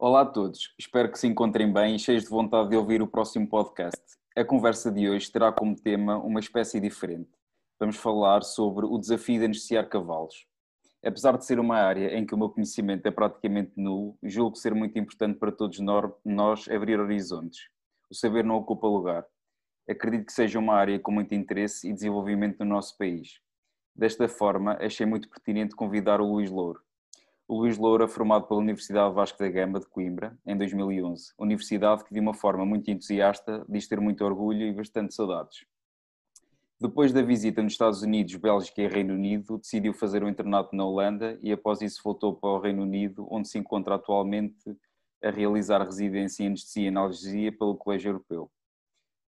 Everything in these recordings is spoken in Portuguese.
Olá a todos, espero que se encontrem bem e cheios de vontade de ouvir o próximo podcast. A conversa de hoje terá como tema uma espécie diferente. Vamos falar sobre o desafio de anestesiar cavalos. Apesar de ser uma área em que o meu conhecimento é praticamente nulo, julgo ser muito importante para todos nós abrir horizontes. O saber não ocupa lugar. Acredito que seja uma área com muito interesse e desenvolvimento no nosso país. Desta forma, achei muito pertinente convidar o Luís Louro o Luís Loura, formado pela Universidade Vasco da Gama de Coimbra, em 2011. Universidade que, de uma forma muito entusiasta, diz ter muito orgulho e bastante saudades. Depois da visita nos Estados Unidos, Bélgica e Reino Unido, decidiu fazer um internato na Holanda e, após isso, voltou para o Reino Unido, onde se encontra atualmente a realizar residência em anestesia e analgesia pelo Colégio Europeu.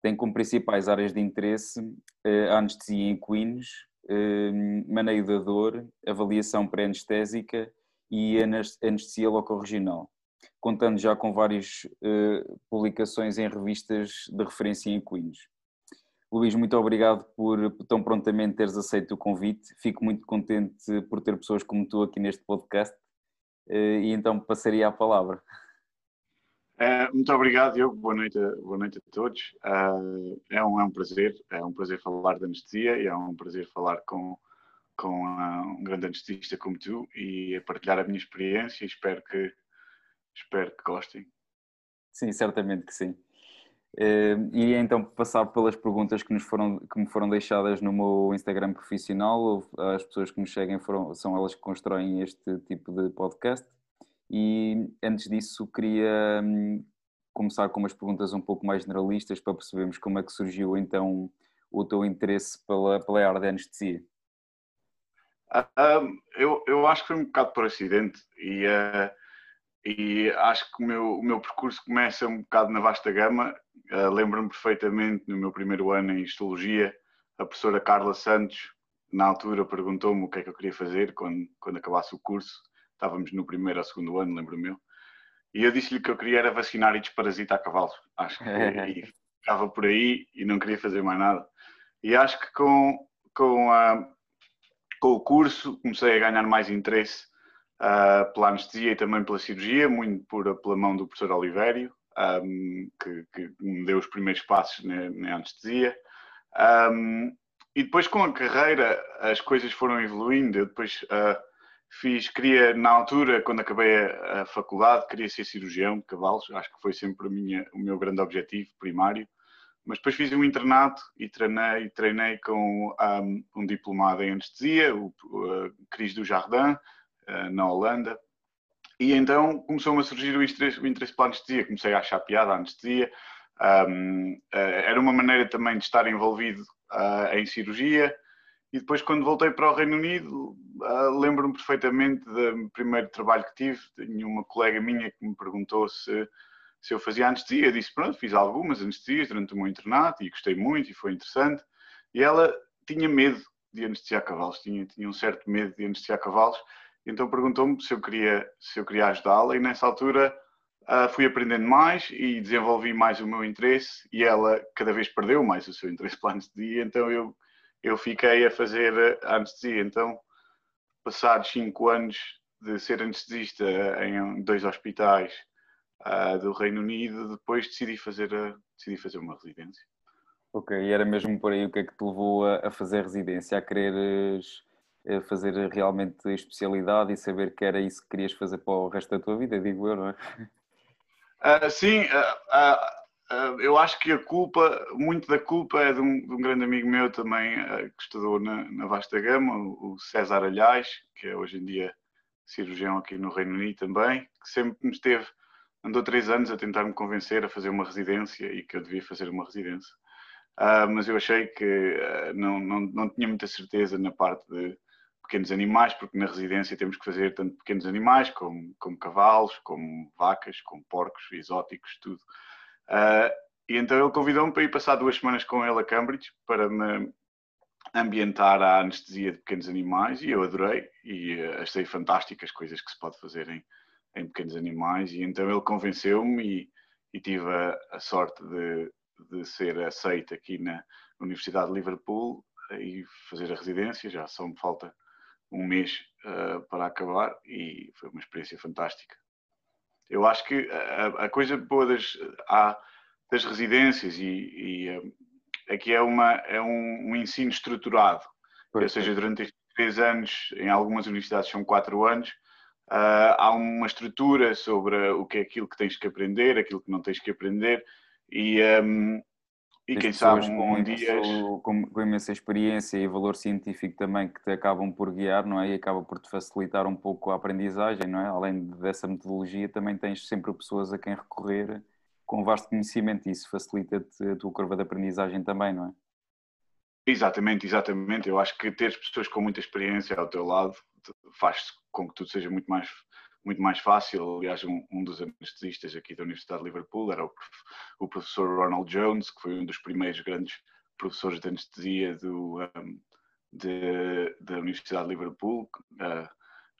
Tem como principais áreas de interesse eh, a anestesia em equinos, eh, maneio da dor, avaliação pré-anestésica e anestesia locorregional, contando já com várias uh, publicações em revistas de referência em equinos. Luís, muito obrigado por tão prontamente teres aceito o convite. Fico muito contente por ter pessoas como tu aqui neste podcast uh, e então passaria a palavra. Uh, muito obrigado, Diogo. Boa noite, boa noite a todos. Uh, é, um, é um prazer, é um prazer falar de anestesia e é um prazer falar com, com um grande anestesista como tu e a partilhar a minha experiência e espero que, espero que gostem. Sim, certamente que sim. Uh, e então passar pelas perguntas que, nos foram, que me foram deixadas no meu Instagram profissional. As pessoas que nos seguem foram, são elas que constroem este tipo de podcast. E antes disso, queria um, começar com umas perguntas um pouco mais generalistas para percebermos como é que surgiu então o teu interesse pela, pela área da anestesia. Uh, eu, eu acho que foi um bocado por acidente e, uh, e acho que o meu, o meu percurso começa um bocado na vasta gama. Uh, Lembro-me perfeitamente no meu primeiro ano em Histologia, a professora Carla Santos, na altura, perguntou-me o que é que eu queria fazer quando, quando acabasse o curso. Estávamos no primeiro ou segundo ano, lembro-me eu. E eu disse-lhe que eu queria era vacinar e desparasitar cavalos. Acho que e ficava por aí e não queria fazer mais nada. E acho que com, com a com o curso comecei a ganhar mais interesse uh, pela anestesia e também pela cirurgia, muito por, pela mão do professor Olivério, um, que, que, me deu os primeiros passos na, na anestesia. Um, e depois com a carreira as coisas foram evoluindo. Eu depois uh, fiz, queria na altura, quando acabei a, a, faculdade, queria ser cirurgião de cavalos. Acho que foi sempre minha, o meu grande objetivo primário. Mas depois fiz um internato e treinei, treinei com um, um diplomado em anestesia, o, o Cris do Jardim, uh, na Holanda. E então começou-me a surgir o interesse, o interesse pela anestesia. Comecei a achar piada a anestesia. Um, uh, era uma maneira também de estar envolvido uh, em cirurgia. E depois, quando voltei para o Reino Unido, lembro-me perfeitamente do primeiro trabalho que tive. Tinha uma colega minha que me perguntou se se eu fazia anestesia, disse, pronto, fiz algumas anestesias durante o meu internato e gostei muito e foi interessante. E ela tinha medo de anestesiar cavalos, tinha, tinha um certo medo de anestesiar cavalos, então perguntou-me se eu queria, se eu queria ajudá-la e nessa altura uh, fui aprendendo mais e desenvolvi mais o meu interesse e ela cada vez perdeu mais o seu interesse pela anestesia, então eu, eu fiquei a fazer a anestesia. Então, passados cinco anos de ser anestesista em dois hospitais uh, do Reino Unido, depois decidi fazer, a, decidi fazer uma residência. Ok, e era mesmo por aí o que é que te levou a, a fazer residência, a quereres eh, fazer realmente especialidade e saber que era isso que querias fazer para o resto da tua vida, digo eu, não é? Uh, sim, uh, eu acho que a culpa, muito da culpa é de um, de um grande amigo meu também que estudou na, na, Vasta Gama, o César Alhais, que é hoje em dia cirurgião aqui no Reino Unido também, que sempre me esteve andou três anos a tentar me convencer a fazer uma residência e que eu devia fazer uma residência. Uh, mas eu achei que uh, não, não, não tinha muita certeza na parte de pequenos animais, porque na residência temos que fazer tanto pequenos animais como, como cavalos, como vacas, como porcos, exóticos, tudo. Uh, e então ele convidou-me para ir passar duas semanas com ele a Cambridge para me ambientar a anestesia de pequenos animais e eu adorei e achei fantásticas as coisas que se pode fazer em, em pequenos animais e então ele convenceu-me e, e, tive a, a sorte de, de, ser aceito aqui na Universidade de Liverpool e fazer a residência, já só me falta um mês uh, para acabar e foi uma experiência fantástica. Eu acho que a, a coisa boa das, há, das residências e, e é que é, uma, é um, um ensino estruturado. Pois Ou seja, durante estes três anos, em algumas universidades são quatro anos, uh, há uma estrutura sobre o que é aquilo que tens que aprender, aquilo que não tens que aprender e, um, e quem sabe um, com, dia... com, com imensa experiência e valor científico também que te acabam por guiar, não é? E acaba por te facilitar um pouco a aprendizagem, não é? Além dessa metodologia, também tens sempre pessoas a quem recorrer com vasto conhecimento e isso facilita-te a tua curva de aprendizagem também, não é? Exatamente, exatamente. Eu acho que ter pessoas com muita experiência ao teu lado faz com que tudo seja muito mais muito mais fácil. Aliás, um, um dos anestesistas aqui da Universidade de Liverpool era o, o, professor Ronald Jones, que foi um dos primeiros grandes professores de anestesia do, um, de, da Universidade de Liverpool, uh,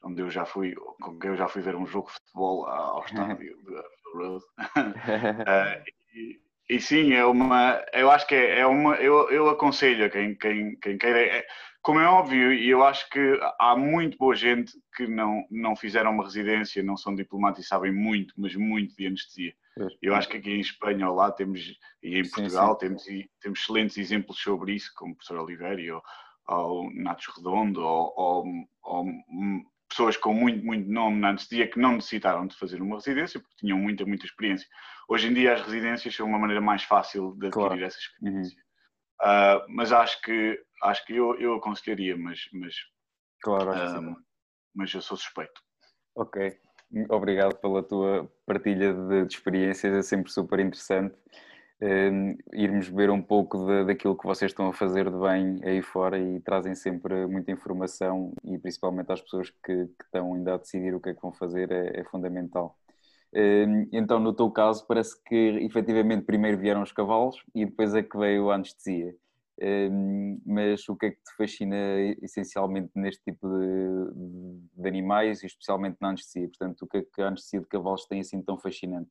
onde eu já fui, com quem eu já fui ver um jogo de futebol ao estádio de Road. uh, e, e sim, é uma, eu acho que é, é uma, eu, eu aconselho a quem, quem, quem queira, é, como é óbvio, e eu acho que há muito boa gente que não, não fizeram uma residência, não são diplomatas e sabem muito, mas muito de anestesia. Eu acho que aqui em Espanha ou lá temos, e em Portugal sim, sim. Temos, temos excelentes exemplos sobre isso, como o professor Oliveira ou, ou Nacho Redondo, ou, ou, ou pessoas com muito, muito nome na anestesia que não necessitaram de fazer uma residência porque tinham muita, muita experiência. Hoje em dia as residências são uma maneira mais fácil de adquirir claro. essa experiência. Uhum. Uh, mas acho que acho que eu, eu aconselharia, mas, mas, claro, uh, mas eu sou suspeito. Ok, obrigado pela tua partilha de, de experiências, é sempre super interessante uh, irmos ver um pouco de, daquilo que vocês estão a fazer de bem aí fora e trazem sempre muita informação e principalmente às pessoas que, que estão ainda a decidir o que é que vão fazer é, é fundamental. Uh, então, no teu caso, parece que efetivamente primeiro vieram os cavalos e depois é que veio a anestesia. Uh, mas o que é que te fascina essencialmente neste tipo de, de, animais e especialmente na anestesia? Portanto, o que é que a anestesia de cavalos tem assim tão fascinante?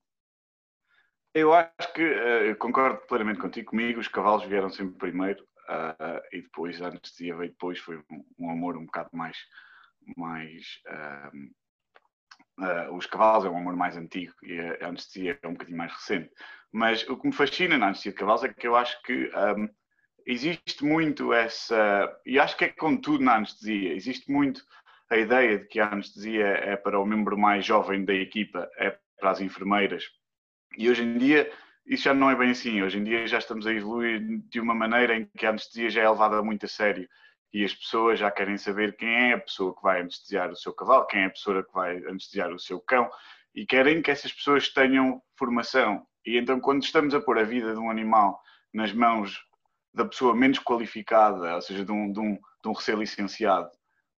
Eu acho que uh, concordo plenamente contigo. Comigo, os cavalos vieram sempre primeiro uh, e depois a anestesia veio depois. Foi um, um amor um bocado mais. mais uh, os cavalos é um amor mais antigo e a anestesia é um bocadinho mais recente. Mas o que me fascina na anestesia de cavalos é que eu acho que um, existe muito essa. E acho que é com tudo na anestesia. Existe muito a ideia de que a anestesia é para o membro mais jovem da equipa, é para as enfermeiras e hoje em dia isso já não é bem assim. Hoje em dia já estamos a evoluir de uma maneira em que a anestesia já é levada muito a sério e as pessoas já querem saber quem é a pessoa que vai anestesiar o seu cavalo, quem é a pessoa que vai anestesiar o seu cão e querem que essas pessoas tenham formação. E então, quando estamos a pôr a vida de um animal nas mãos da pessoa menos qualificada, ou seja, de um, de um, de um recém-licenciado,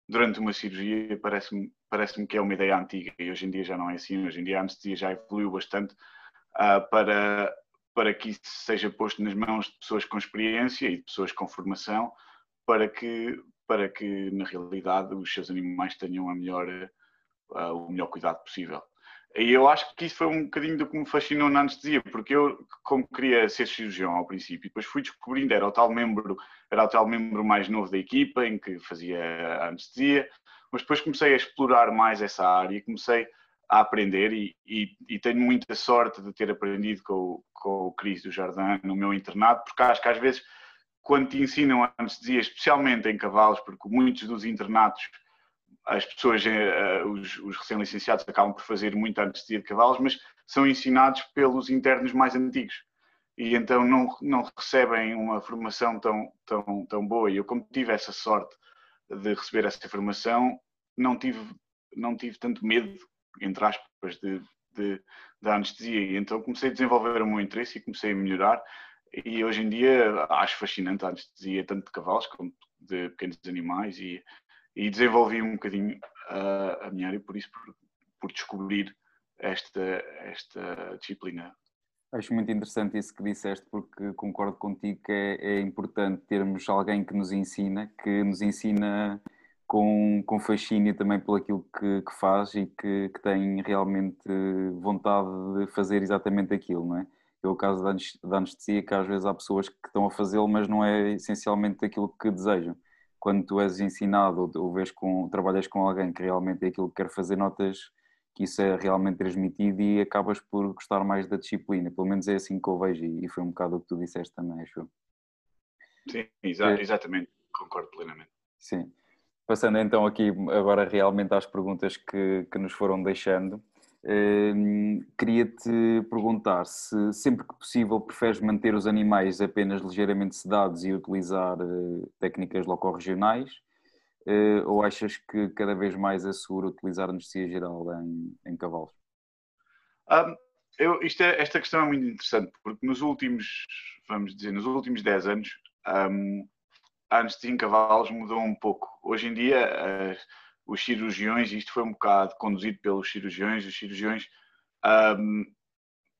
durante uma cirurgia, parece-me parece que é uma ideia antiga e hoje em dia já não é assim. Hoje em dia a anestesia já evoluiu bastante para, para que isso seja posto nas mãos de pessoas com experiência e de pessoas com formação, para que, para que na realidade os seus animais tenham a melhor, uh, o melhor cuidado possível. E eu acho que isso foi um bocadinho do que me fascinou na anestesia, porque eu, como queria ser cirurgião ao princípio, depois fui descobrindo, era o tal membro, era o tal membro mais novo da equipa, em que fazia a anestesia, mas depois comecei a explorar mais essa área e comecei a aprender e, e, e, tenho muita sorte de ter aprendido com, com o Cris do Jardim no meu internato, porque acho que às vezes quando te ensinam anestesia, especialmente em cavalos, porque muitos dos internatos, as pessoas, eh, os, os recém-licenciados acabam por fazer muita anestesia de cavalos, mas são ensinados pelos internos mais antigos e então não, não recebem uma formação tão, tão, tão boa. E eu, como tive essa sorte de receber essa formação, não tive, não tive tanto medo entre aspas, de, de, da anestesia. E então comecei a desenvolver o meu interesse e comecei a melhorar. E hoje em dia acho fascinante a anestesia, tanto de cavalos como de pequenos animais. E, e desenvolvi um bocadinho a, minha área por isso, por, por descobrir esta, esta disciplina. Acho muito interessante isso que disseste, porque concordo contigo que é, é importante termos alguém que nos ensina, que nos ensina com, com fascínio também pelo aquilo que, que faz e que, que, tem realmente vontade de fazer exatamente aquilo, não é? É o caso da anestesia, que às vezes há pessoas que estão a fazê-lo, mas não é essencialmente aquilo que desejam. Quando tu és ensinado ou, vês com, trabalhas com alguém que realmente é aquilo que quer fazer, notas que isso é realmente transmitido e acabas por gostar mais da disciplina. Pelo menos é assim que eu vejo e foi um bocado o que tu disseste também, acho. Sim, exa é. exatamente, concordo plenamente. Sim. Passando então aqui agora realmente às perguntas que, que nos foram deixando, eh, queria-te perguntar se sempre que possível preferes manter os animais apenas ligeiramente sedados e utilizar eh, técnicas locorregionais eh, ou achas que cada vez mais é seguro utilizar anestesia geral em, em cavalos? Um, eu, é, esta questão é muito interessante porque nos últimos, vamos dizer, nos últimos 10 anos um, a anestesia em cavalos mudou um pouco. Hoje em dia, os cirurgiões, isto foi um bocado conduzido pelos cirurgiões, os cirurgiões um,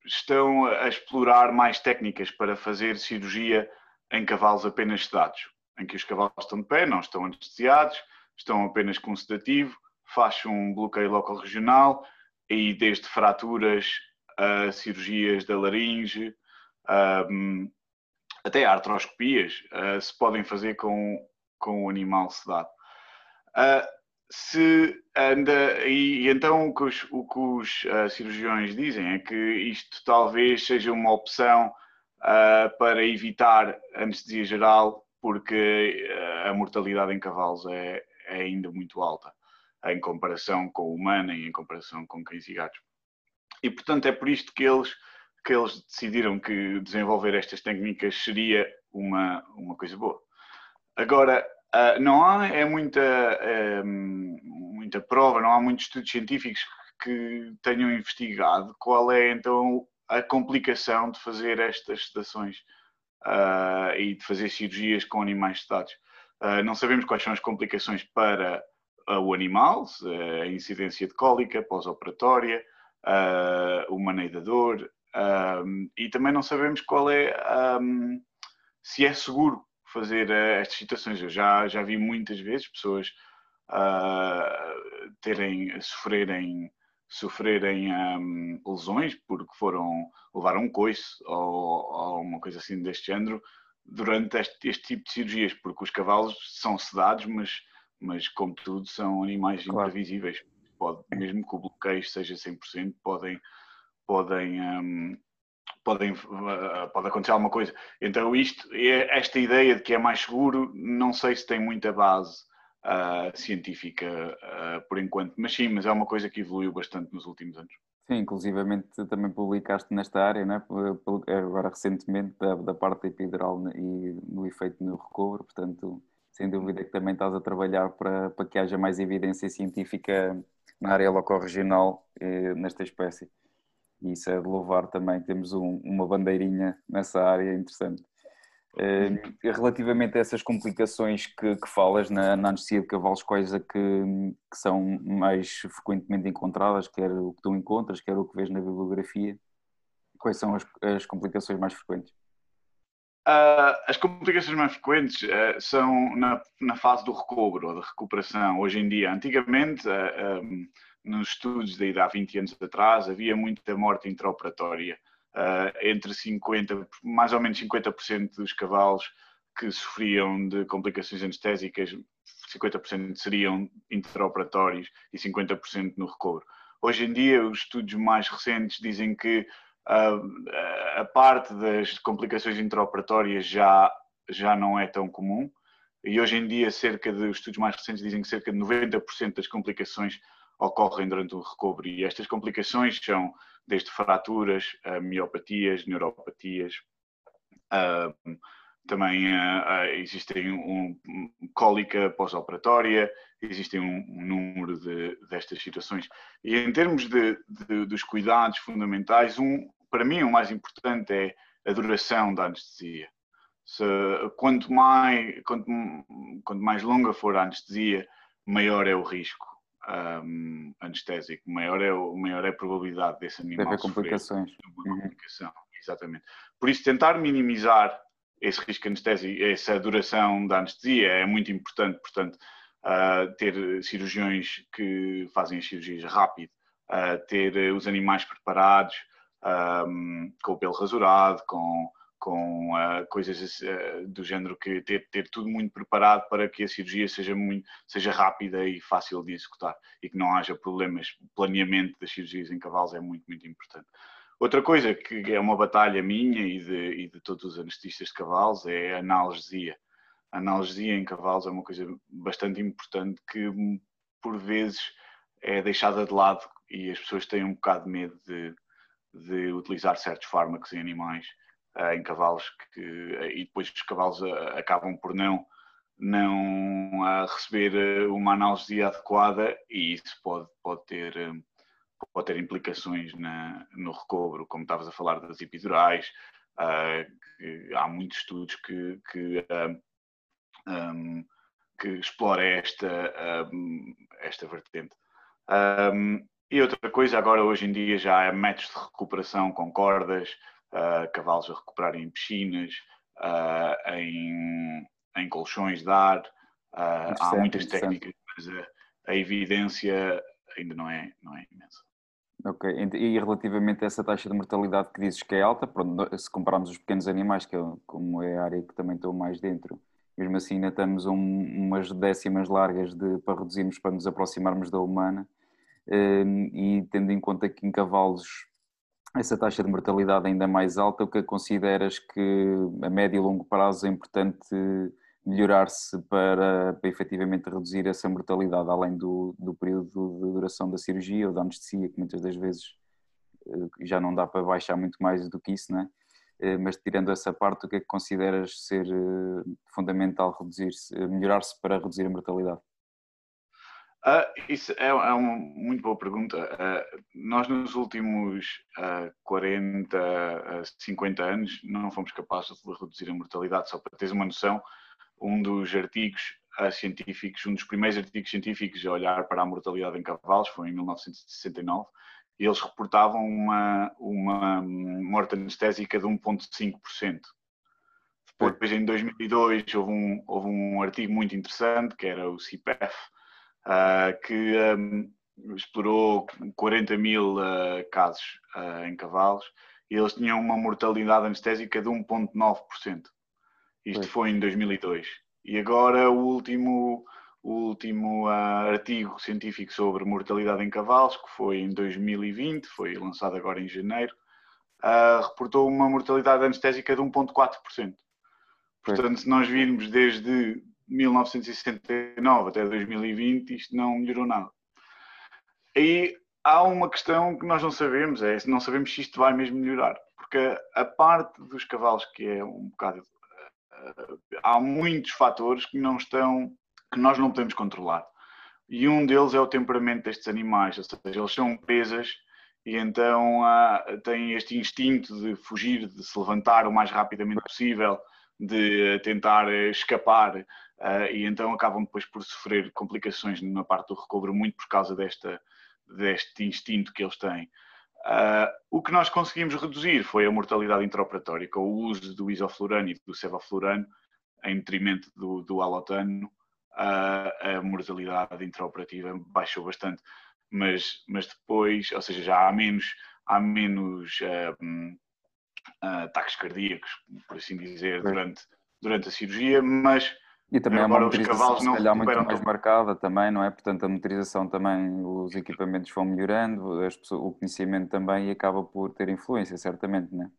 estão a explorar mais técnicas para fazer cirurgia em cavalos apenas sedados, em que os cavalos estão de pé, não estão anestesiados, estão apenas com sedativo, faz um bloqueio local regional e desde fraturas a cirurgias da laringe, um, até artroscopias uh, se podem fazer com, com o animal sedado. Uh, se anda, e, e, então o que os, o que os uh, cirurgiões dizem é que isto talvez seja uma opção para evitar anestesia geral, porque a mortalidade em cavalos é, é ainda muito alta em comparação com o humana e em comparação com cães e gatos. E portanto é por isto que eles que eles decidiram que desenvolver estas técnicas seria uma, uma coisa boa. Agora, uh, não há é muita, é, muita prova, não há muitos estudos científicos que tenham investigado qual é então a complicação de fazer estas sedações uh, e de fazer cirurgias com animais sedados. Uh, não sabemos quais são as complicações para o animal, a incidência de cólica pós-operatória, o maneio da dor, um, e também não sabemos qual é um, se é seguro fazer uh, estas situações. Eu já, já vi muitas vezes pessoas uh, terem, sofrerem, sofrerem um, lesões porque foram levar um coice ou, ou, uma coisa assim deste género durante este, este, tipo de cirurgias, porque os cavalos são sedados, mas, mas como tudo, são animais claro. imprevisíveis. Pode, mesmo que o bloqueio seja 100%, podem podem, um, podem uh, pode acontecer alguma coisa. Então isto, esta ideia de que é mais seguro, não sei se tem muita base uh, científica uh, por enquanto, mas sim, mas é uma coisa que evoluiu bastante nos últimos anos. Sim, inclusivamente também publicaste nesta área, né? agora recentemente, da, da parte epidural e no efeito no recobro, portanto, sem dúvida que também estás a trabalhar para, para que haja mais evidência científica na área local-regional eh, nesta espécie e isso é de louvar também, temos um, uma bandeirinha nessa área interessante. Uh, relativamente a essas complicações que, que falas na, na, anestesia de cavalos, quais é que, que, são mais frequentemente encontradas, quer o que tu encontras, quer o que vês na bibliografia? Quais são as, as complicações mais frequentes? Uh, as complicações mais frequentes uh, são na, na, fase do recobro da recuperação. Hoje em dia, antigamente, um, nos estudos de há 20 anos atrás, havia muita morte intraoperatória. Uh, entre 50, mais ou menos 50% dos cavalos que sofriam de complicações anestésicas, 50% seriam intraoperatórios e 50% no recobro. Hoje em dia, os estudos mais recentes dizem que uh, a parte das complicações intraoperatórias já, já não é tão comum. E hoje em dia, cerca de, os estudos mais recentes dizem que cerca de 90% das complicações ocorrem durante o recobro. E estas complicações são desde fraturas, miopatias, neuropatias, também uh, existem um, cólica pós-operatória, existem um, um número de, destas situações. E em termos de, de, dos cuidados fundamentais, um, para mim o mais importante é a duração da anestesia. Se, quanto, mais, quanto, quanto mais longa for a anestesia, maior é o risco um, anestésico, maior é, maior é a probabilidade desse animal Deve complicações. uma uhum. complicação. Exatamente. Por isso, tentar minimizar esse risco anestésico, essa duração da anestesia é muito importante, portanto, uh, ter cirurgiões que fazem as cirurgias rápido, uh, ter os animais preparados, um, com o pelo rasurado, com, com uh, coisas uh, do género que ter, ter tudo muito preparado para que a cirurgia seja, muito, seja rápida e fácil de executar e que não haja problemas. O planeamento das cirurgias em cavalos é muito, muito importante. Outra coisa que é uma batalha minha e de, e de todos os anestesistas de cavalos é a analgesia. A analgesia em cavalos é uma coisa bastante importante que por vezes é deixada de lado e as pessoas têm um bocado de medo de, de utilizar certos fármacos em animais em cavalos que, uh, e depois os cavalos uh, acabam por não não receber uma analgesia adequada e isso pode, pode, ter, pode ter implicações na, no recobro, como estavas a falar das epidurais, há muitos estudos que, que, um, que explora esta, esta vertente. Um, e outra coisa, agora hoje em dia já há métodos de recuperação com cordas, uh, cavalos a recuperarem em piscinas, uh, em, em colchões de ar. Uh, há muitas técnicas, mas a, a, evidência ainda não é, não é imensa. Ok, e relativamente a essa taxa de mortalidade que dizes que é alta, se compararmos os pequenos animais, que é, como é a área que também estou mais dentro, mesmo assim ainda estamos um, umas décimas largas de, para reduzirmos, para nos aproximarmos da humana, e tendo em conta que em cavalos essa taxa de mortalidade ainda mais alta, o que consideras que a médio e longo prazo é importante melhorar-se para, para efetivamente reduzir essa mortalidade, além do, do período de duração da cirurgia ou da anestesia, que muitas das vezes eh, já não dá para baixar muito mais do que isso, né? mas tirando essa parte, o que é que consideras ser eh, fundamental reduzir-se, melhorar-se para reduzir a mortalidade? Uh, isso é, é, uma muito boa pergunta. Uh, nós, nos últimos uh, 40, 50 anos, não fomos capazes de reduzir a mortalidade. Só para teres uma noção, um dos artigos científicos, um dos primeiros artigos científicos a olhar para a mortalidade em cavalos foi em 1969 e eles reportavam uma, uma morte anestésica de 1,5%. Depois, em 2002, houve um, houve um artigo muito interessante que era o CPF uh, que um, explorou 40 mil uh, casos uh, em cavalos e eles tinham uma mortalidade anestésica de 1,9%. Isto foi em 2002. E agora o último, o último artigo científico sobre mortalidade em cavalos, que foi em 2020, foi lançado agora em janeiro, reportou uma mortalidade anestésica de 1,4%. Portanto, se nós virmos desde 1969 até 2020, isto não melhorou nada. Aí há uma questão que nós não sabemos, é não sabemos se isto vai mesmo melhorar, porque a parte dos cavalos que é um bocado eh, há muitos fatores que não estão que nós não podemos controlar. E um deles é o temperamento destes animais, ou seja, eles são presas e então têm este instinto de fugir, de se levantar o mais rapidamente possível, de tentar escapar uh, e então acabam depois por sofrer complicações na parte do recobro muito por causa desta, deste instinto que eles têm. Uh, o que nós conseguimos reduzir foi a mortalidade intraoperatória com o uso do isoflurano e do cevoflurano em detrimento do, do alotano. Uh, a mortalidade intraoperativa baixou bastante, mas, mas depois, ou seja, já há menos, há menos uh, ataques cardíacos, por assim dizer, durante, durante a cirurgia, mas e também Agora, há uma motorização se calhar muito mais marcada também, não é? Portanto, a motorização também, os equipamentos vão melhorando, pessoas, o conhecimento também acaba por ter influência, certamente, não é?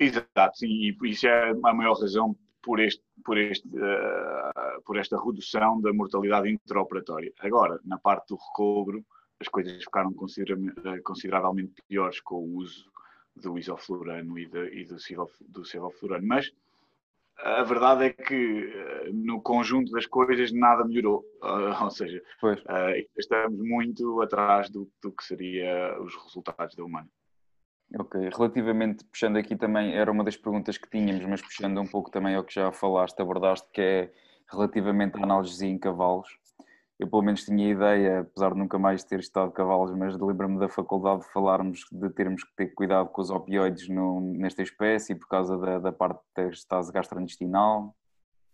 Exato, sim, e isso é a maior razão por, este, por, este, uh, por esta redução da mortalidade intraoperatória. Agora, na parte do recobro, as coisas ficaram eh, consideravelmente piores com o uso do isoflurano e, de, e do, cevoflurano, mas a verdade é que eh, no conjunto das coisas nada melhorou. Uh, ou seja, uh, estamos muito atrás do, do, que seria os resultados da humana. Ok, relativamente, puxando aqui também, era uma das perguntas que tínhamos, mas puxando um pouco também ao que já falaste, abordaste, que é relativamente à analgesia em cavalos eu pelo menos tinha ideia, apesar de nunca mais ter estado cavalos, mas lembro-me da faculdade de falarmos de termos que ter cuidado com os opioides no, nesta espécie por causa da, da parte da estase gastrointestinal,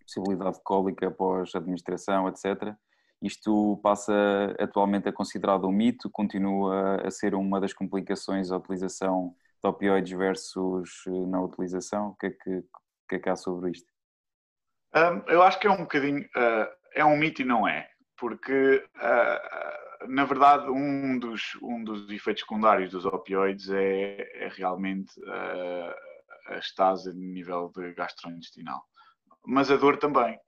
possibilidade de cólica após administração, etc. Isto passa atualmente a considerado um mito, continua a ser uma das complicações a utilização de opioides versus eh, na utilização? O que é que, que, é que há sobre isto? Um, eu acho que é um bocadinho, uh, é um mito e não é, porque uh, na verdade um dos, um dos efeitos secundários dos opioides é, é realmente uh, a estase a nível de gastrointestinal, mas a dor também.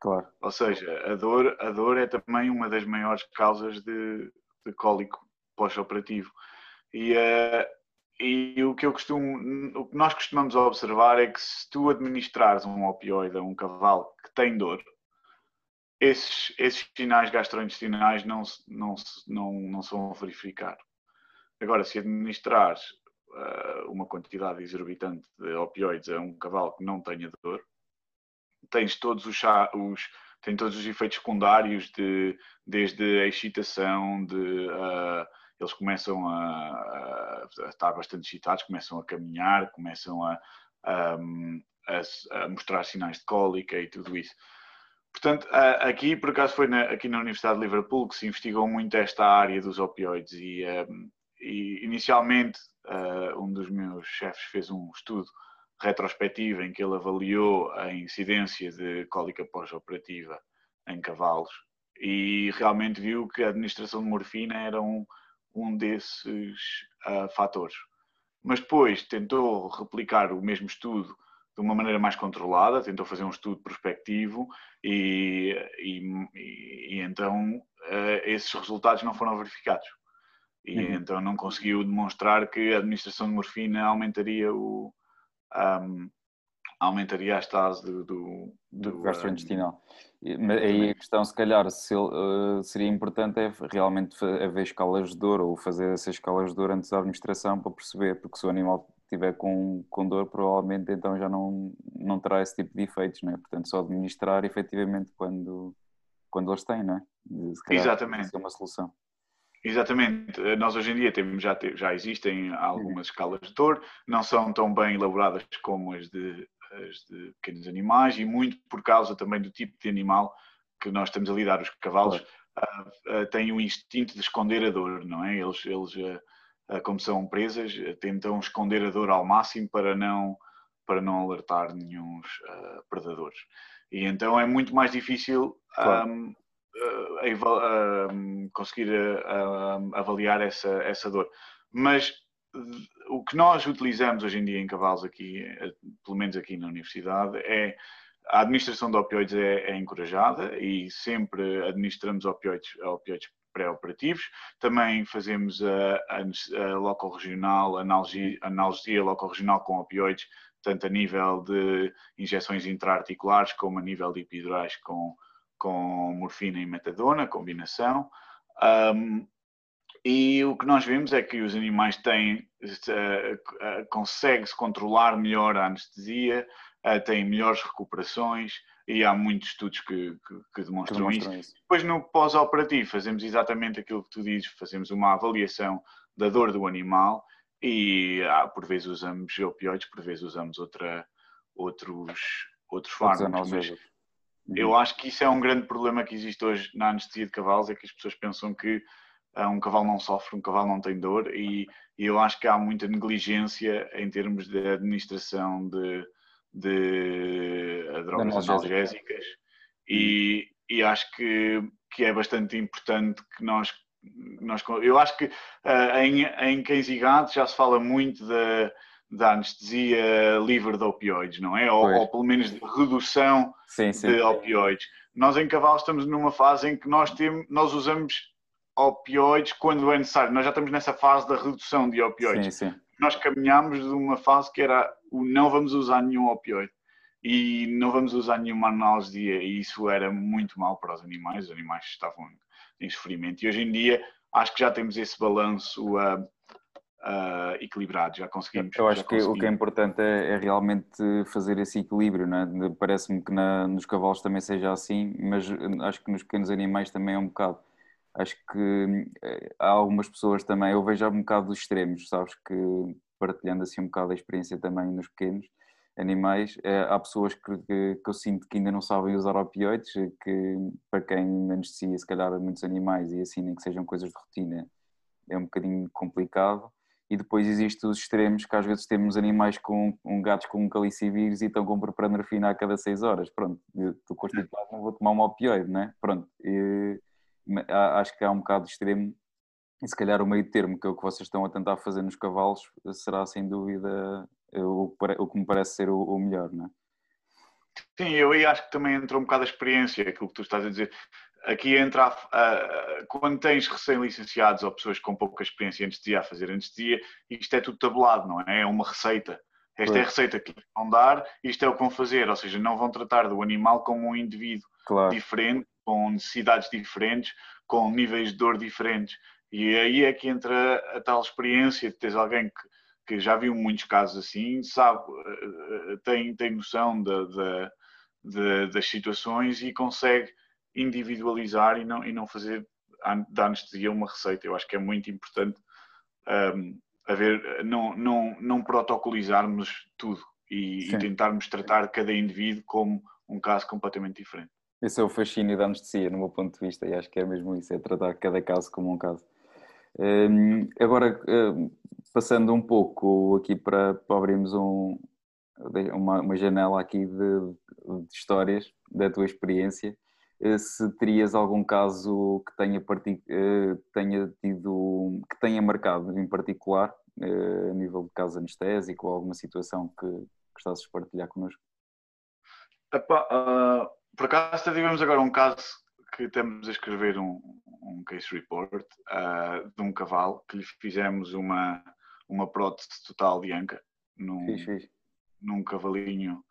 Claro. Ou seja, a dor, a dor é também uma das maiores causas de, de cólico pós-operativo. E, uh, e o que eu costumo, o que nós costumamos observar é que se tu administrares um opioide a um cavalo que tem dor, esses, esses sinais gastrointestinais não, não, não, não se vão verificar. Agora, se administrares uh, uma quantidade exorbitante de opioides a um cavalo que não tenha dor, tens todos os, os tem todos os efeitos secundários de, desde a excitação, de uh, eles começam a, a, estar bastante excitados, começam a caminhar, começam a, a, a, mostrar sinais de cólica e tudo isso. Portanto, aqui, por acaso, foi na, aqui na Universidade de Liverpool que se investigou muito esta área dos opioides e, e inicialmente um dos meus chefes fez um estudo retrospectivo em que ele avaliou a incidência de cólica pós-operativa em cavalos e realmente viu que a administração de morfina era um, um desses uh, fatores. Mas depois tentou replicar o mesmo estudo de uma maneira mais controlada, tentou fazer um estudo prospectivo e, e, e então uh, esses resultados não foram verificados. E uhum. então não conseguiu demonstrar que a administração de morfina aumentaria o, um, aumentaria a estase do, do, do gastrointestinal. Um, aí a questão, se calhar, se, uh, seria importante é realmente haver escalas de dor ou fazer essas escalas de dor antes da administração para perceber, porque se o animal estiver com, com dor, provavelmente então já não, não terá esse tipo de efeitos, não é? Portanto, só administrar efetivamente quando, quando eles têm, é? Calhar, Exatamente. é uma solução. Exatamente. Nós hoje em dia temos, já, já existem algumas escalas de dor, não são tão bem elaboradas como as de, as de pequenos animais e muito por causa também do tipo de animal que nós estamos a lidar. Os cavalos claro. uh, uh, têm um instinto de esconder a dor, não é? Eles, eles uh, como são presas, tentam esconder a dor ao máximo para não, para não alertar nenhum predadores. E então é muito mais difícil claro. um, conseguir avaliar essa, essa dor. Mas o que nós utilizamos hoje em dia em cavalos aqui, eh, pelo menos aqui na universidade, é a administração de opioides é, é encorajada e sempre administramos opioides, opioides pré-operativos. Também fazemos a, a, a local-regional, analgesia, local-regional com opioides, tanto a nível de injeções intraarticulares como a nível de epidurais com, com morfina e metadona, combinação. Um, e o que nós vemos é que os animais têm, uh, uh, consegue-se controlar melhor a anestesia, uh, têm melhores recuperações e há muitos estudos que, que, que demonstram, que demonstram isso. isso. Depois no pós-operativo fazemos exatamente aquilo que tu dizes, fazemos uma avaliação da dor do animal e ah, por vezes usamos opioides, por vezes usamos outra, outros, outros fármacos. Mas eu acho que isso é um grande problema que existe hoje na anestesia de cavalos, é que as pessoas pensam que ah, um cavalo não sofre, um cavalo não tem dor e, e, eu acho que há muita negligência em termos de administração de, de drogas analgésicas e, e, acho que, que é bastante importante que nós, nós eu acho que uh, em, em cães e gatos já se fala muito da, da anestesia livre de opioides, não é? Ou, ou pelo menos de redução sim, sim. de opioides. Nós em cavalos estamos numa fase em que nós, temos, nós usamos opioides quando é necessário. Nós já estamos nessa fase da redução de opioides. Sim, sim. Nós caminhamos de uma fase que era o não vamos usar nenhum opioide e não vamos usar nenhuma analgesia e isso era muito mal para os animais, os animais estavam em sofrimento e hoje em dia acho que já temos esse balanço uh, uh, equilibrado, já conseguimos. Eu acho que o que é importante é, é realmente fazer esse equilíbrio, é? parece-me que na, nos cavalos também seja assim, mas acho que nos pequenos animais também é um bocado acho que eh, há algumas pessoas também, eu vejo um bocado dos extremos, sabes, que partilhando assim um bocado a experiência também nos pequenos animais, é, há pessoas que, que, que, eu sinto que ainda não sabem usar opioides, que para quem anestesia se calhar muitos animais e assim nem que sejam coisas de rotina é um bocadinho complicado e depois existem os extremos que às vezes temos animais com um gatos com um calicivírus e estão com propranorfina a cada 6 horas. Pronto, estou constipado, não vou tomar um opioide, né? Pronto, e, acho que há um bocado de extremo e se calhar o meio termo que é o que vocês estão a tentar fazer nos cavalos será sem dúvida o, o que me parece ser o, o melhor, não é? Sim, eu aí acho que também entra um bocado a experiência, aquilo que tu estás a dizer aqui entra a, a, quando tens recém-licenciados ou pessoas com pouca experiência em anestesia a fazer anestesia, isto é tudo tabulado, não é? É uma receita. Esta é a receita que vão dar, isto é o que vão fazer, ou seja, não vão tratar do animal como um indivíduo claro. diferente, com necessidades diferentes, com níveis de dor diferentes. E aí é que entra a tal experiência de teres alguém que, que já viu muitos casos assim, sabe, eh, eh, tem, tem noção de, de, de, das situações e consegue individualizar e não, e não fazer da anestesia uma receita. Eu acho que é muito importante um, haver, não, não, não protocolizarmos tudo e, e, tentarmos tratar cada indivíduo como um caso completamente diferente. Esse é o fascínio da anestesia, no meu ponto de vista, e acho que é mesmo isso, é tratar cada caso como um caso. Um, agora, um, passando um pouco aqui para, para abrirmos um, uma, uma janela aqui de, de histórias da tua experiência, eh, se terias algum caso que tenha, eh, tenha tido, que tenha marcado em particular, a nível de caso anestésico ou alguma situação que gostasses de partilhar connosco? Epá, uh, por acaso tivemos agora um caso que temos a escrever um, um case report uh, de um cavalo que lhe fizemos uma, uma prótese total de anca num, num cavalinho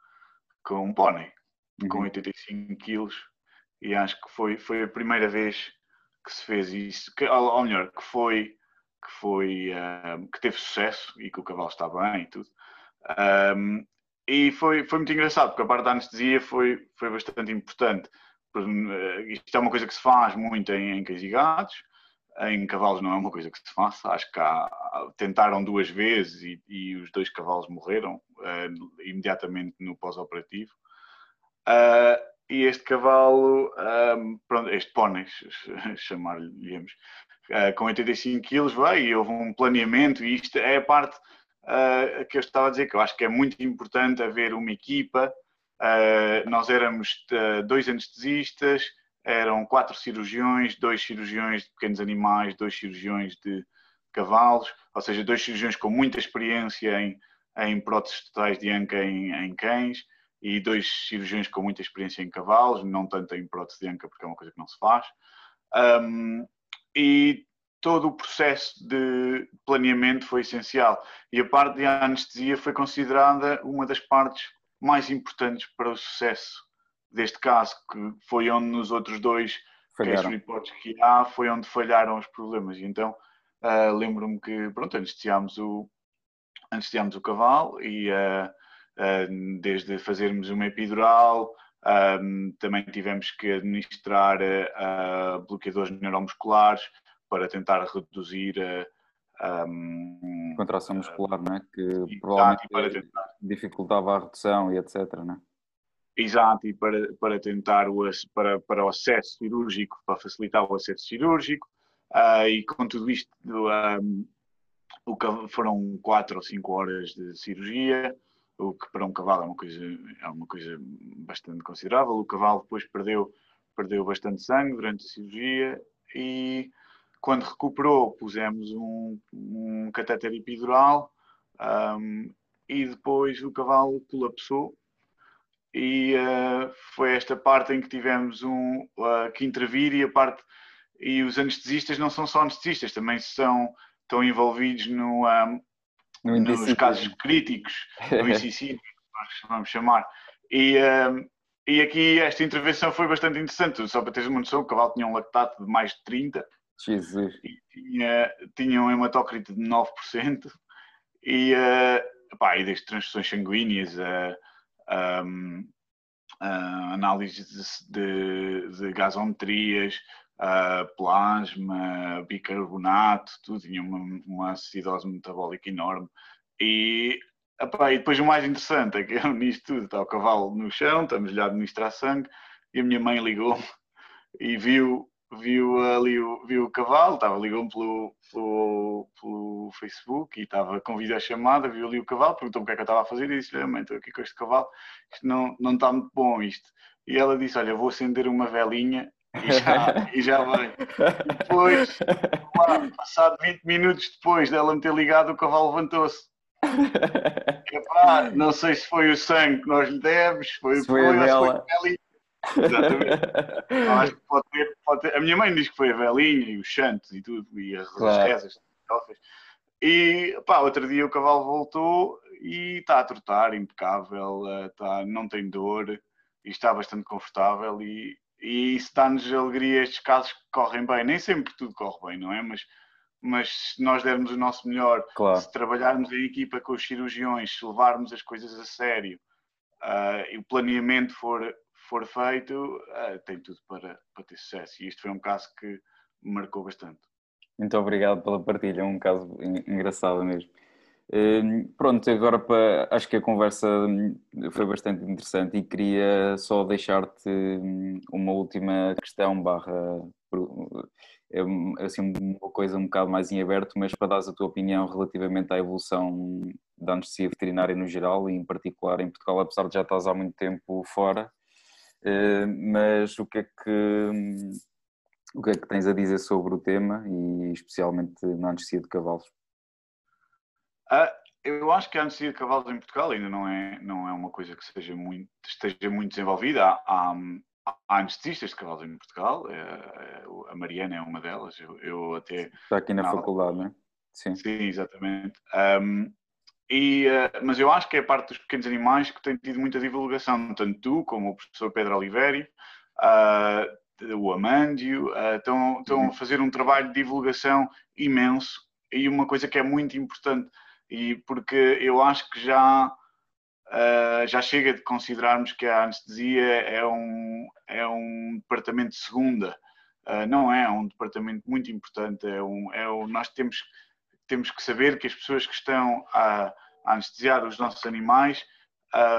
com um pônei uhum. com 85 quilos e acho que foi, foi a primeira vez que se fez isso, que, ou melhor, que foi que foi um, que teve sucesso e que o cavalo está bem e tudo. Um, e foi, foi muito engraçado, porque a parte da anestesia foi, foi bastante importante. Eh, isto é uma coisa que se faz muito em, em cães e gatos, em cavalos não é uma coisa que se faça. Acho que há, tentaram duas vezes e, e, os dois cavalos morreram uh, imediatamente no pós-operativo. Uh, e este cavalo, um, pronto, este pônei, chamar-lhe, uh, com 85 quilos, veio e houve um planeamento e isto é a parte uh, que eu estava a dizer, que eu acho que é muito importante haver uma equipa. Uh, nós éramos dois anestesistas, eram quatro cirurgiões, dois cirurgiões de pequenos animais, dois cirurgiões de cavalos, ou seja, dois cirurgiões com muita experiência em, em próteses totais de anca em, em cães, e dois cirurgiões com muita experiência em cavalos, não tanto em prótese de anca, porque é uma coisa que não se faz. Um, e todo o processo de planeamento foi essencial. E a parte de anestesia foi considerada uma das partes mais importantes para o sucesso deste caso, que foi onde nos outros dois case reports que há, foi onde falharam os problemas. E então uh, lembro-me que, pronto, anestesiámos o, anestesiámos o cavalo e uh, desde fazermos uma epidural, também tivemos que administrar ah, bloqueadores neuromusculares para tentar reduzir a contração muscular, não é? que provavelmente dificultava a redução e etc. Não é? Exato, e para, para tentar o, para, para o acesso cirúrgico, para facilitar o acesso cirúrgico, uh, e com tudo isto um, foram quatro ou cinco horas de cirurgia, o que para um cavalo é uma coisa, é uma coisa bastante considerável. O cavalo depois perdeu, perdeu bastante sangue durante a cirurgia e quando recuperou pusemos um, um catéter epidural um, e depois o cavalo colapsou e uh, foi esta parte em que tivemos um, uh, que intervir e a parte e os anestesistas não são só anestesistas, também são, estão envolvidos no, um, no nos casos críticos do ICC, nós vamos chamar. E, um, e aqui esta intervenção foi bastante interessante, só para teres uma noção, o cavalo tinha um lactato de mais de 30 Jesus. e tinha, tinha um hematócrito de 9% e, uh, pá, e das transfusões sanguíneas, uh, um, uh, análises de, de, de gasometrias, uh, plasma, bicarbonato, tudo, tinha uma, uma acidose metabólica enorme. E, e depois o mais interessante é que eu, nisto tudo, está o cavalo no chão, estamos-lhe a administrar sangue, e a minha mãe ligou e viu viu ali o, viu o cavalo, estava ligando pelo, pelo, pelo Facebook e estava com chamada viu ali o cavalo, perguntou-me o que é que eu estava a fazer e disse-lhe, mãe, estou aqui com este cavalo, isto não, não está muito bom isto. E ela disse, olha, vou acender uma velinha e já, e já vai. depois, lá, passado 20 minutos depois dela me ter ligado, o cavalo levantou-se. não sei se foi o sangue que nós lhe demos, foi, se foi, foi, a dela. Foi Exatamente. acho que pode ter, pode ter, A minha mãe diz que foi a velinha e os santos e tudo, e as, claro. rezas. E pá, outro dia o cavalo voltou e está a trotar, impecável, está, não tem dor e está bastante confortável e, e isso dá-nos alegria estes casos que correm bem. Nem sempre tudo corre bem, não é? Mas, mas se nós dermos o nosso melhor, claro. se trabalharmos em equipa com os cirurgiões, se levarmos as coisas a sério uh, e o planeamento for, for feito, uh, tem tudo para, para ter sucesso. E isto foi um caso que me marcou bastante. Muito obrigado pela partilha, é um caso engraçado mesmo. Hum, pronto, agora para, acho que a conversa hum, foi bastante interessante e queria só deixar-te hum, uma última questão barra é assim uma coisa um bocado mais em aberto, mas para dar a tua opinião relativamente à evolução da anestesia veterinária no geral e em particular em Portugal, apesar de já estás há muito tempo fora, mas o que é que o que é que tens a dizer sobre o tema e especialmente na anestesia de cavalos? Uh, eu acho que a anestesia de cavalos em Portugal ainda não é, não é uma coisa que seja muito, esteja muito desenvolvida. Há, há, há anestesistas de cavalos em Portugal, é, é, a Mariana é uma delas. Eu, eu até. Está aqui na, faculdade, não é? Sim. Sim, exatamente. Um, e, uh, mas eu acho que é a parte dos pequenos animais que tem tido muita divulgação, tanto tu como o professor Pedro Oliveira, uh, o Amândio, uh, estão, estão uhum. a fazer um trabalho de divulgação imenso e uma coisa que é muito importante e porque eu acho que já, uh, já chega de considerarmos que a anestesia é um, é um departamento de segunda. Uh, não é, é um departamento muito importante. É um, é um, nós temos, temos que saber que as pessoas que estão a, a anestesiar os nossos animais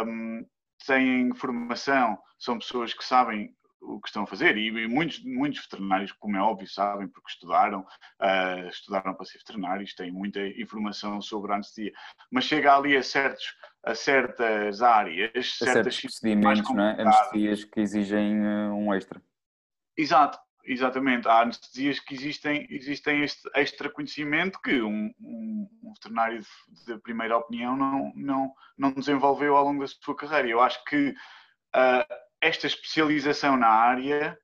um, têm formação, são pessoas que sabem o que estão a fazer. E muitos, muitos veterinários, como é óbvio, sabem porque estudaram, uh, estudaram para ser veterinários, têm muita informação sobre a anestesia. Mas chega ali a, certos, a certas áreas, a certos procedimentos, não é? anestesias que exigem uh, um extra. Exato. Exatamente, há anestesias que existem, existem este extra conhecimento que um, um, um veterinário de, de, primeira opinião não, não, não desenvolveu ao longo da sua carreira. Eu acho que uh, esta especialização na área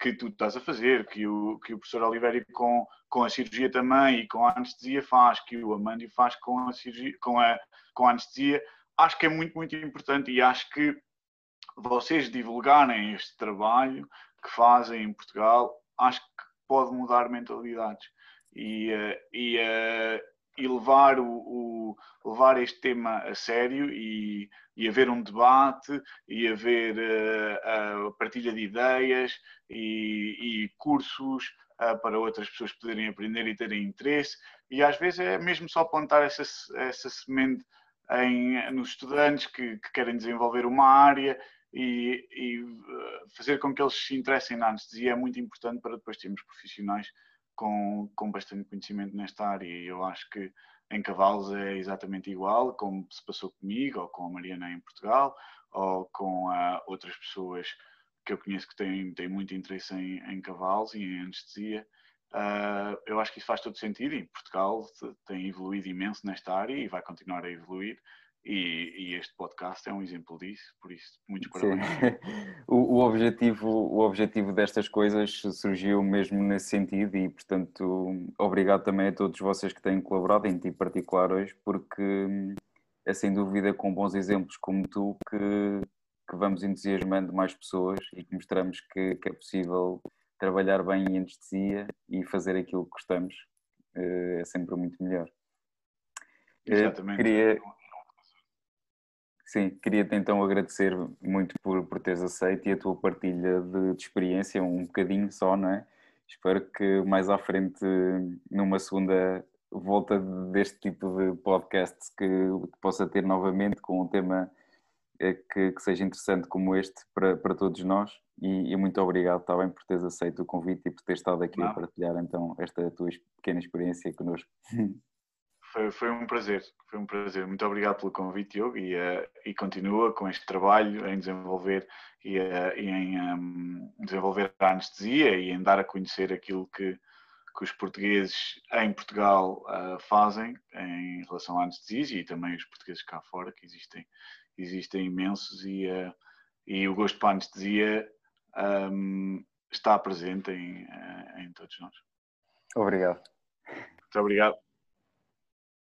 que tu estás a fazer, que o, que o professor Oliveira com, com a cirurgia também e com a anestesia faz, que o Amandio faz com a, cirurgia, com, a, com a anestesia, acho que é muito, muito importante e acho que vocês divulgarem este trabalho que fazem em Portugal, acho que pode mudar mentalidades. E, eh, e, eh, e levar, o, o, levar este tema a sério e, e haver um debate e haver uh, a partilha de ideias e, e cursos uh, para outras pessoas poderem aprender e terem interesse. E às vezes é mesmo só plantar essa, essa semente em, nos estudantes que, que querem desenvolver uma área e, e, fazer com que eles se interessem na anestesia é muito importante para depois termos profissionais com, com bastante conhecimento nesta área e eu acho que em cavalos é exatamente igual, como se passou comigo, ou com a Mariana em Portugal, ou com uh, outras pessoas que eu conheço que têm, têm muito interesse em, em cavalos e em anestesia. Uh, eu acho que isso faz todo sentido e Portugal tem evoluído imenso nesta área e vai continuar a evoluir. E, e, este podcast é um exemplo disso, por isso, muitos parabéns. o, o, objetivo, o objetivo destas coisas surgiu mesmo nesse sentido e, portanto, obrigado também a todos vocês que têm colaborado, em ti em particular hoje, porque hum, é sem dúvida com bons exemplos como tu que, que vamos entusiasmando mais pessoas e que mostramos que, que é possível trabalhar bem em anestesia e fazer aquilo que gostamos. Eh, é sempre muito melhor. Eh, Exatamente. Queria, Sim, queria-te então agradecer muito por, por teres aceito e a tua partilha de, de, experiência, um bocadinho só, não é? Espero que mais à frente, numa segunda volta deste tipo de podcast, que, que possa ter novamente com um tema eh, que, que, seja interessante como este para, para todos nós e, e, muito obrigado também por teres aceito o convite e por teres estado aqui Não. a partilhar então esta tua pequena experiência connosco. Foi, foi, um prazer, foi um prazer. Muito obrigado pelo convite, Diogo, e, uh, e continua com este trabalho em desenvolver e, uh, e em um, desenvolver a anestesia e em dar a conhecer aquilo que, que os portugueses em Portugal uh, fazem em relação à anestesia e também os portugueses cá fora, que existem, existem imensos, e, e o gosto para a anestesia um, está presente em, em todos nós. Obrigado. Muito obrigado.